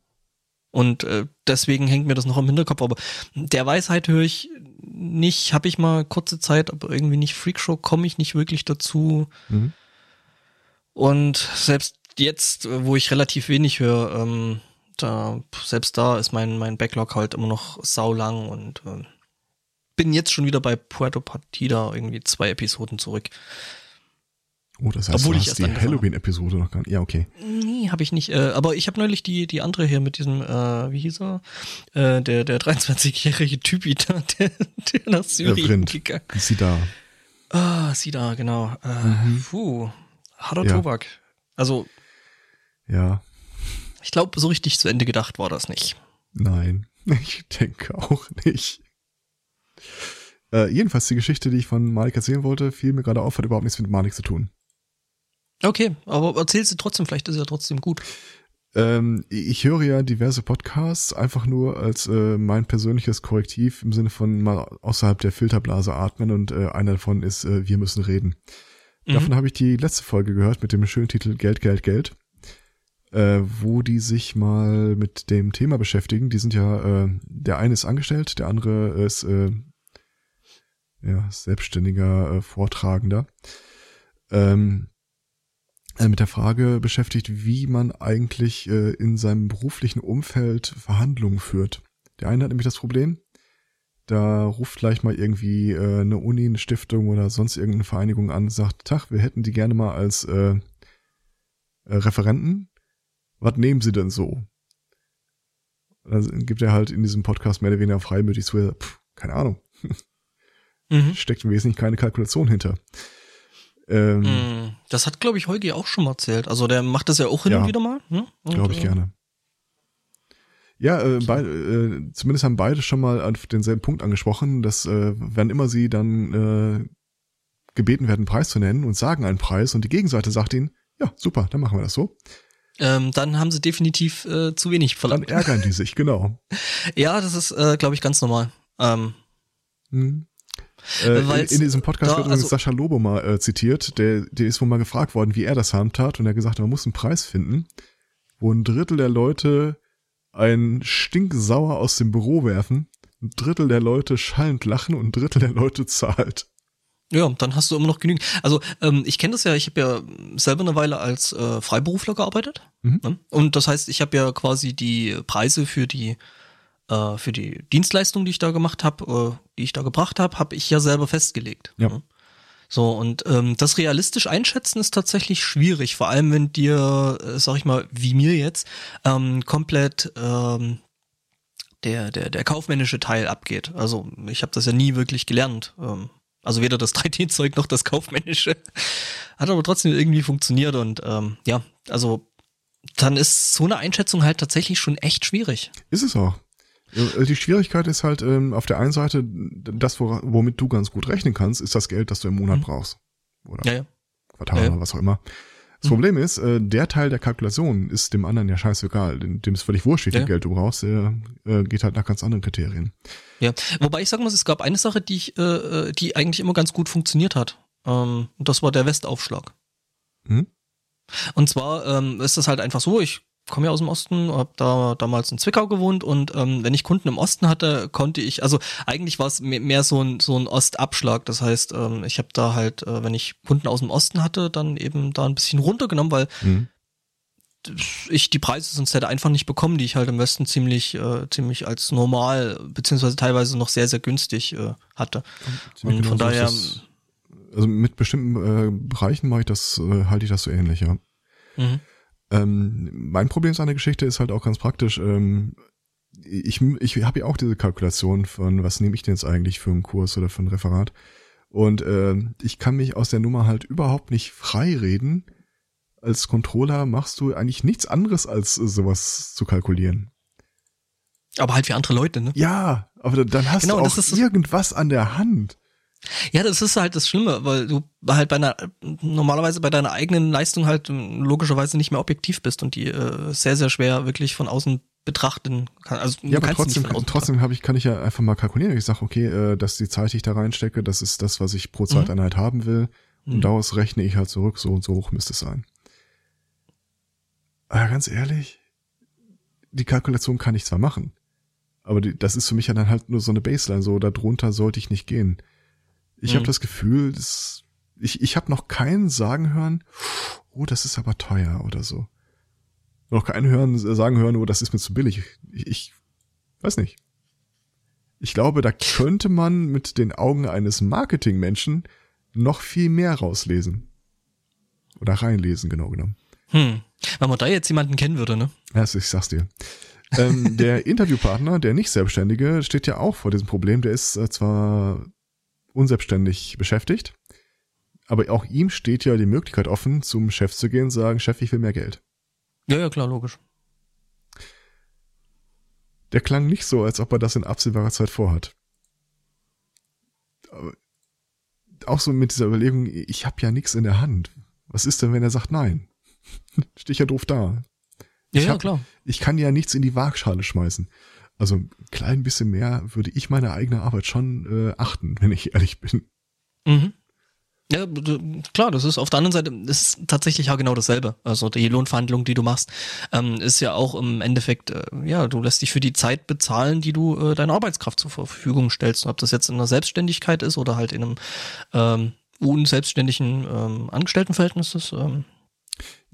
Und äh, deswegen hängt mir das noch im Hinterkopf. Aber der Weisheit höre ich nicht, habe ich mal kurze Zeit, aber irgendwie nicht Freakshow, komme ich nicht wirklich dazu. Mhm. Und selbst jetzt, wo ich relativ wenig höre, ähm, da, selbst da ist mein, mein Backlog halt immer noch saulang und äh, bin jetzt schon wieder bei Puerto Partida irgendwie zwei Episoden zurück. Oh, das heißt, Obwohl du hast die Halloween-Episode noch gar nicht. Ja, okay. Nee, habe ich nicht. Äh, aber ich habe neulich die die andere hier mit diesem, äh, wie hieß er? Äh, der der 23-jährige Typi da, der, der nach Syrien äh, gegangen. Sie da. Ah, sie da, genau. Äh, mhm. Puh, harter ja. Tobak. Also. Ja. Ich glaube, so richtig zu Ende gedacht war das nicht. Nein, ich denke auch nicht. Äh, jedenfalls die Geschichte, die ich von Malik erzählen wollte, fiel mir gerade auf, hat überhaupt nichts mit Malik zu tun. Okay, aber erzählst du trotzdem, vielleicht ist ja trotzdem gut. Ähm, ich höre ja diverse Podcasts, einfach nur als äh, mein persönliches Korrektiv im Sinne von mal außerhalb der Filterblase atmen und äh, einer davon ist äh, Wir müssen reden. Mhm. Davon habe ich die letzte Folge gehört mit dem schönen Titel Geld, Geld, Geld, äh, wo die sich mal mit dem Thema beschäftigen. Die sind ja, äh, der eine ist angestellt, der andere ist äh, ja, selbstständiger äh, Vortragender, ähm, äh, mit der Frage beschäftigt, wie man eigentlich äh, in seinem beruflichen Umfeld Verhandlungen führt. Der eine hat nämlich das Problem, da ruft gleich mal irgendwie äh, eine Uni, eine Stiftung oder sonst irgendeine Vereinigung an, sagt, Tag, wir hätten die gerne mal als äh, äh, Referenten. Was nehmen Sie denn so? Dann gibt er halt in diesem Podcast mehr oder weniger freimütig zu, pff, keine Ahnung. mhm. steckt im Wesentlichen keine Kalkulation hinter. Ähm, mm, das hat, glaube ich, Holgi auch schon mal erzählt. Also der macht das ja auch hin ja, und wieder mal. Ne? Glaube ich äh, gerne. Ja, äh, beide, äh, zumindest haben beide schon mal auf denselben Punkt angesprochen, dass äh, wenn immer sie dann äh, gebeten werden, einen Preis zu nennen und sagen einen Preis und die Gegenseite sagt ihnen, ja, super, dann machen wir das so. Ähm, dann haben sie definitiv äh, zu wenig verlangt. Dann ärgern die sich, genau. ja, das ist, äh, glaube ich, ganz normal. Ähm, hm. Äh, in, in, diesem Podcast da, wird übrigens also, Sascha Lobo mal äh, zitiert, der, der ist wohl mal gefragt worden, wie er das handtat und er hat gesagt, man muss einen Preis finden, wo ein Drittel der Leute ein Stinksauer aus dem Büro werfen, ein Drittel der Leute schallend lachen und ein Drittel der Leute zahlt. Ja, dann hast du immer noch genügend. Also ähm, ich kenne das ja, ich habe ja selber eine Weile als äh, Freiberufler gearbeitet. Mhm. Ne? Und das heißt, ich habe ja quasi die Preise für die äh, für die Dienstleistung, die ich da gemacht habe, äh, die ich da gebracht habe, habe ich ja selber festgelegt. Ja. Ne? So, und ähm, das realistisch einschätzen ist tatsächlich schwierig, vor allem wenn dir, äh, sag ich mal, wie mir jetzt, ähm, komplett ähm, der, der, der kaufmännische Teil abgeht. Also ich habe das ja nie wirklich gelernt. Ähm, also weder das 3D-Zeug noch das kaufmännische. Hat aber trotzdem irgendwie funktioniert und ähm, ja, also dann ist so eine Einschätzung halt tatsächlich schon echt schwierig. Ist es auch. Äh, die Schwierigkeit ist halt ähm, auf der einen Seite, das, womit du ganz gut rechnen kannst, ist das Geld, das du im Monat mhm. brauchst. Oder ja, ja. Quartal ja, oder was auch immer. Das mhm. Problem ist, äh, der Teil der Kalkulation ist dem anderen ja scheißegal. Dem, dem ist völlig wurscht, wie viel. Geld du brauchst. Der äh, geht halt nach ganz anderen Kriterien. Ja, wobei ich sagen muss, es gab eine Sache, die ich, äh, äh die eigentlich immer ganz gut funktioniert hat. Ähm, und das war der Westaufschlag. Mhm. Und zwar ähm, ist das halt einfach so, ich komme ja aus dem Osten, habe da damals in Zwickau gewohnt und ähm, wenn ich Kunden im Osten hatte, konnte ich, also eigentlich war es mehr so ein so ein Ostabschlag. Das heißt, ähm, ich habe da halt, äh, wenn ich Kunden aus dem Osten hatte, dann eben da ein bisschen runtergenommen, weil mhm. ich die Preise sonst hätte einfach nicht bekommen, die ich halt im Westen ziemlich äh, ziemlich als normal beziehungsweise teilweise noch sehr sehr günstig äh, hatte. und von genau daher das, also mit bestimmten äh, Bereichen mache ich das, äh, halte ich das so ähnlich, ja. Mhm. Ähm, mein Problem an der Geschichte ist halt auch ganz praktisch. Ähm, ich ich habe ja auch diese Kalkulation von, was nehme ich denn jetzt eigentlich für einen Kurs oder für ein Referat. Und äh, ich kann mich aus der Nummer halt überhaupt nicht frei reden. Als Controller machst du eigentlich nichts anderes, als sowas zu kalkulieren. Aber halt für andere Leute, ne? Ja, aber dann hast genau, du auch irgendwas an der Hand. Ja, das ist halt das Schlimme, weil du halt bei einer normalerweise bei deiner eigenen Leistung halt logischerweise nicht mehr objektiv bist und die äh, sehr sehr schwer wirklich von außen betrachten kann. Also ja, aber trotzdem, trotzdem habe ich kann ich ja einfach mal kalkulieren. Ich sage, okay, äh, dass die Zeit, die ich da reinstecke, das ist das, was ich pro mhm. Zeiteinheit mhm. haben will. Und mhm. daraus rechne ich halt zurück, so und so hoch müsste es sein. Aber ganz ehrlich, die Kalkulation kann ich zwar machen, aber die, das ist für mich ja dann halt nur so eine Baseline. So darunter sollte ich nicht gehen. Ich mhm. habe das Gefühl, dass ich, ich habe noch keinen sagen hören, oh, das ist aber teuer oder so. Noch keinen hören, sagen hören, oh, das ist mir zu billig. Ich, ich weiß nicht. Ich glaube, da könnte man mit den Augen eines Marketingmenschen noch viel mehr rauslesen. Oder reinlesen, genau genommen. Hm. Wenn man da jetzt jemanden kennen würde, ne? Ja, ich sag's dir. ähm, der Interviewpartner, der nicht Selbstständige, steht ja auch vor diesem Problem. Der ist äh, zwar unselbstständig beschäftigt. Aber auch ihm steht ja die Möglichkeit offen, zum Chef zu gehen und sagen, Chef, ich will mehr Geld. Ja, ja, klar, logisch. Der klang nicht so, als ob er das in absehbarer Zeit vorhat. Aber auch so mit dieser Überlegung, ich habe ja nichts in der Hand. Was ist denn, wenn er sagt nein? Stehe ich ja doof da. Ja, ja, klar. Ich kann ja nichts in die Waagschale schmeißen. Also ein klein bisschen mehr würde ich meine eigene Arbeit schon äh, achten, wenn ich ehrlich bin. Mhm. Ja, klar, das ist auf der anderen Seite ist tatsächlich ja genau dasselbe. Also die Lohnverhandlung, die du machst, ähm, ist ja auch im Endeffekt, äh, ja, du lässt dich für die Zeit bezahlen, die du äh, deiner Arbeitskraft zur Verfügung stellst. Ob das jetzt in einer Selbstständigkeit ist oder halt in einem ähm, unselbstständigen ähm, Angestelltenverhältnis ist. Ähm,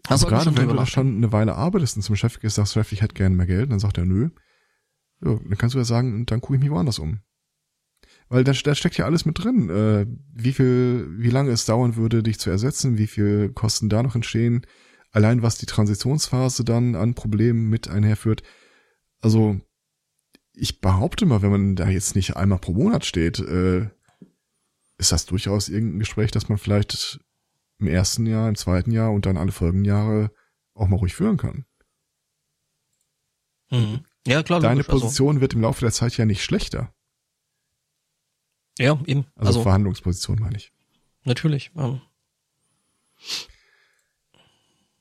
also gerade wenn du schon eine Weile arbeitest und zum Chef gehst, sagst, Chef, ich hätte gerne mehr Geld, dann sagt er, nö, ja, dann kannst du ja sagen, dann gucke ich mich woanders um. Weil da, da steckt ja alles mit drin. Äh, wie viel, wie lange es dauern würde, dich zu ersetzen, wie viel Kosten da noch entstehen, allein was die Transitionsphase dann an Problemen mit einherführt. Also, ich behaupte mal, wenn man da jetzt nicht einmal pro Monat steht, äh, ist das durchaus irgendein Gespräch, das man vielleicht im ersten Jahr, im zweiten Jahr und dann alle folgenden Jahre auch mal ruhig führen kann. Mhm. Ja, klar. Deine logisch, also Position also. wird im Laufe der Zeit ja nicht schlechter. Ja, eben. Also, also Verhandlungsposition meine ich. Natürlich. Ja.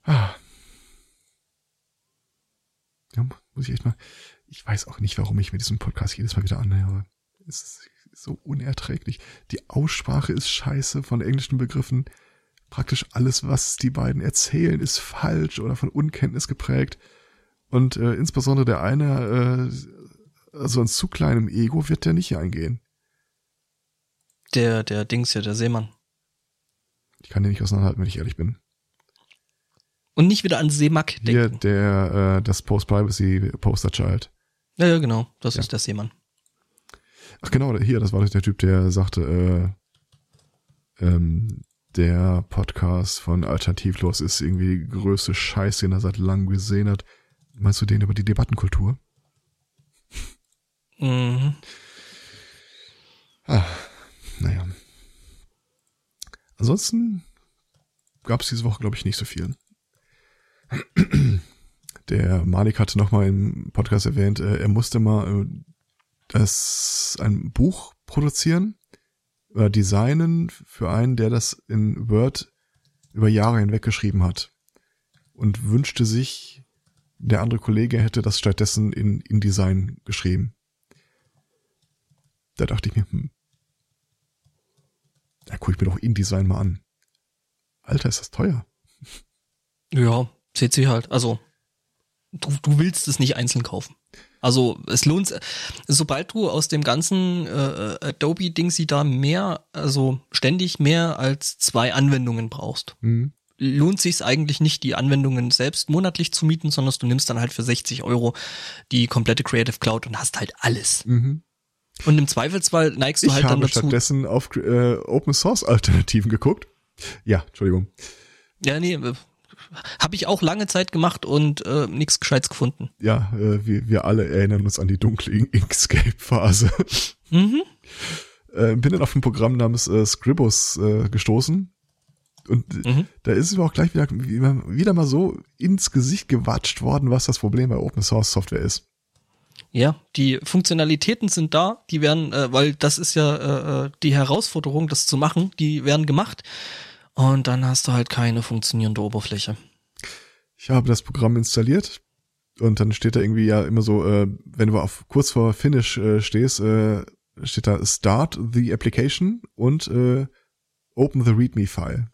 Ah. Ja, muss ich echt mal. Ich weiß auch nicht, warum ich mir diesen Podcast jedes Mal wieder anhöre. Es ist so unerträglich. Die Aussprache ist scheiße von englischen Begriffen. Praktisch alles, was die beiden erzählen, ist falsch oder von Unkenntnis geprägt. Und äh, insbesondere der eine, äh, also ein zu kleinem Ego wird der nicht eingehen. Der, der Dings ja, der Seemann. Ich kann den nicht auseinanderhalten, wenn ich ehrlich bin. Und nicht wieder an Seemack denken. Hier, der, äh, das Post-Privacy-Poster-Child. Ja, ja, genau. Das ja. ist der Seemann. Ach genau, hier, das war der Typ, der sagte, äh, ähm, der Podcast von Alternativlos ist irgendwie die größte Scheiße, den er seit langem gesehen hat. Meinst du den über die Debattenkultur? Mhm. Ah, naja. Ansonsten gab es diese Woche, glaube ich, nicht so viel. Der Malik hatte nochmal im Podcast erwähnt, äh, er musste mal äh, das, ein Buch produzieren oder designen für einen, der das in Word über Jahre hinweg geschrieben hat. Und wünschte sich, der andere Kollege hätte das stattdessen in InDesign geschrieben. Da dachte ich mir, hm, da gucke ich mir doch InDesign mal an. Alter, ist das teuer. Ja, CC halt. Also, du, du willst es nicht einzeln kaufen. Also es lohnt, sobald du aus dem ganzen äh, Adobe-Ding sie da mehr, also ständig mehr als zwei Anwendungen brauchst, mhm. Lohnt sich es eigentlich nicht, die Anwendungen selbst monatlich zu mieten, sondern du nimmst dann halt für 60 Euro die komplette Creative Cloud und hast halt alles. Mhm. Und im Zweifelsfall neigst du ich halt dann dazu. Ich habe stattdessen auf äh, Open Source Alternativen geguckt. Ja, Entschuldigung. Ja, nee, äh, habe ich auch lange Zeit gemacht und äh, nichts Gescheites gefunden. Ja, äh, wir, wir alle erinnern uns an die dunkle Inkscape-Phase. Mhm. Äh, bin dann auf ein Programm namens äh, Scribus äh, gestoßen. Und mhm. da ist es mir auch gleich wieder, wieder mal so ins Gesicht gewatscht worden, was das Problem bei Open Source Software ist. Ja, die Funktionalitäten sind da, die werden, äh, weil das ist ja äh, äh die Herausforderung, das zu machen, die werden gemacht. Und dann hast du halt keine funktionierende Oberfläche. Ich habe das Programm installiert und dann steht da irgendwie ja immer so, äh, wenn du auf kurz vor Finish äh, stehst, äh, steht da Start the Application und äh, Open the README File.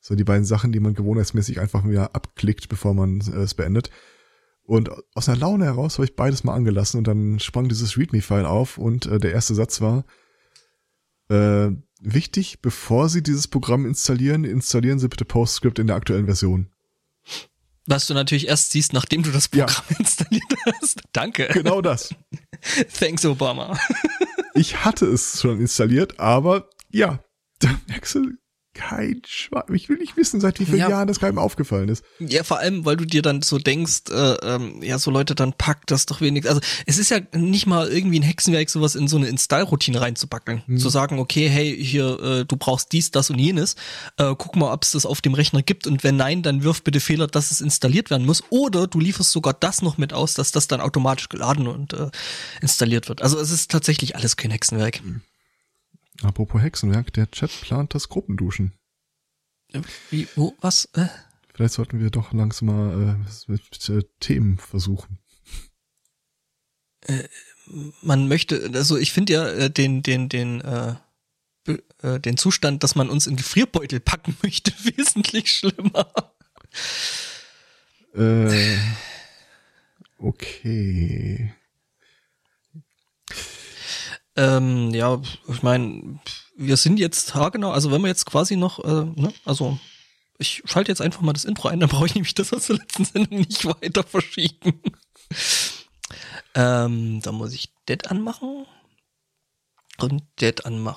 So die beiden Sachen, die man gewohnheitsmäßig einfach wieder abklickt, bevor man äh, es beendet. Und aus einer Laune heraus habe ich beides mal angelassen und dann sprang dieses README-File auf und äh, der erste Satz war, äh, wichtig, bevor Sie dieses Programm installieren, installieren Sie bitte PostScript in der aktuellen Version. Was du natürlich erst siehst, nachdem du das Programm ja. installiert hast. Danke. Genau das. Thanks, Obama. ich hatte es schon installiert, aber ja, da merkst du, kein Schwein. Ich will nicht wissen, seit wie vielen ja. Jahren das keinem aufgefallen ist. Ja, vor allem, weil du dir dann so denkst, äh, ähm, ja, so Leute, dann packt das doch wenigstens. Also es ist ja nicht mal irgendwie ein Hexenwerk, sowas in so eine Install-Routine reinzupacken. Hm. Zu sagen, okay, hey, hier, äh, du brauchst dies, das und jenes. Äh, guck mal, ob es das auf dem Rechner gibt. Und wenn nein, dann wirf bitte Fehler, dass es installiert werden muss. Oder du lieferst sogar das noch mit aus, dass das dann automatisch geladen und äh, installiert wird. Also es ist tatsächlich alles kein Hexenwerk. Hm. Apropos Hexenwerk, der Chat plant das Gruppenduschen. Wie, wo, was? Äh? Vielleicht sollten wir doch langsam mal äh, mit äh, Themen versuchen. Äh, man möchte, also ich finde ja äh, den, den, den, äh, äh, den Zustand, dass man uns in Gefrierbeutel packen möchte, wesentlich schlimmer. Äh, okay. Ähm, ja, ich meine, wir sind jetzt haargenau, also wenn wir jetzt quasi noch, äh, ne, also ich schalte jetzt einfach mal das Intro ein, dann brauche ich nämlich das aus der letzten Sendung nicht weiter verschieben. ähm, da muss ich Dead anmachen und Dead anmachen.